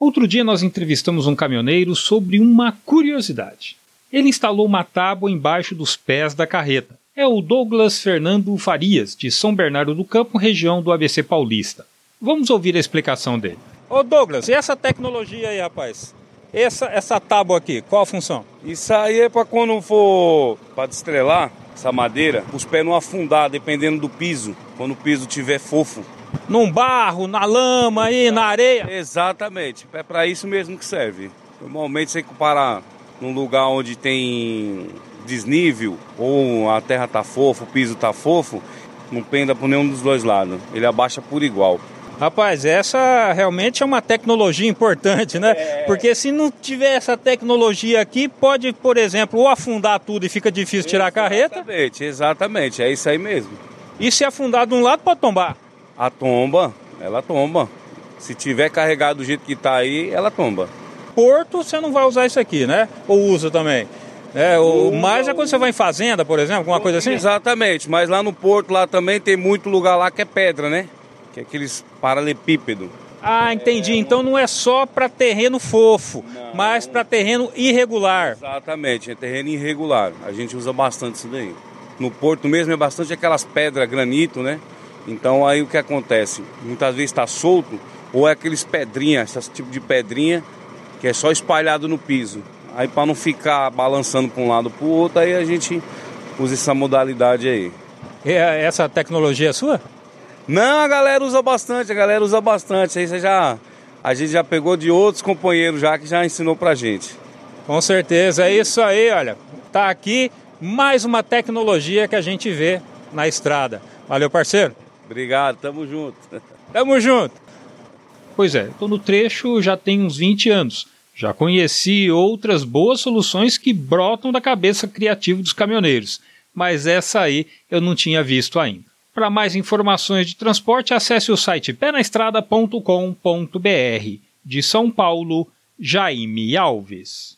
Outro dia nós entrevistamos um caminhoneiro sobre uma curiosidade. Ele instalou uma tábua embaixo dos pés da carreta. É o Douglas Fernando Farias, de São Bernardo do Campo, região do ABC Paulista. Vamos ouvir a explicação dele. Ô Douglas, e essa tecnologia aí, rapaz? Essa, essa tábua aqui, qual a função? Isso aí é para quando for para destrelar essa madeira, os pés não afundar, dependendo do piso, quando o piso tiver fofo. Num barro, na lama aí, na areia? Exatamente, é para isso mesmo que serve. Normalmente você comparar num lugar onde tem desnível ou a terra tá fofa, o piso tá fofo, não penda por nenhum dos dois lados. Ele abaixa por igual. Rapaz, essa realmente é uma tecnologia importante, né? É... Porque se não tiver essa tecnologia aqui, pode, por exemplo, ou afundar tudo e fica difícil tirar a carreta. Exatamente, exatamente, é isso aí mesmo. E se afundar de um lado, pode tombar? A tomba, ela tomba. Se tiver carregado do jeito que está aí, ela tomba. Porto, você não vai usar isso aqui, né? Ou usa também? É, o mais é quando você vai em fazenda, por exemplo, alguma coisa assim? Exatamente, mas lá no porto lá também tem muito lugar lá que é pedra, né? Que é aqueles paralelepípedo. Ah, entendi. É... Então não é só para terreno fofo, não. mas para terreno irregular. Exatamente, é terreno irregular. A gente usa bastante isso daí. No porto mesmo é bastante aquelas pedras, granito, né? Então aí o que acontece? Muitas vezes está solto ou é aqueles pedrinhas, esse tipo de pedrinha que é só espalhado no piso. Aí para não ficar balançando para um lado para o outro, aí a gente usa essa modalidade aí. E essa tecnologia é sua? Não, a galera usa bastante, a galera usa bastante. Aí você já a gente já pegou de outros companheiros já que já ensinou pra gente. Com certeza, é isso aí, olha. Tá aqui mais uma tecnologia que a gente vê na estrada. Valeu, parceiro. Obrigado, tamo junto. Tamo junto. Pois é, tô no trecho já tem uns 20 anos. Já conheci outras boas soluções que brotam da cabeça criativa dos caminhoneiros, mas essa aí eu não tinha visto ainda. Para mais informações de transporte, acesse o site penaestrada.com.br. De São Paulo, Jaime Alves.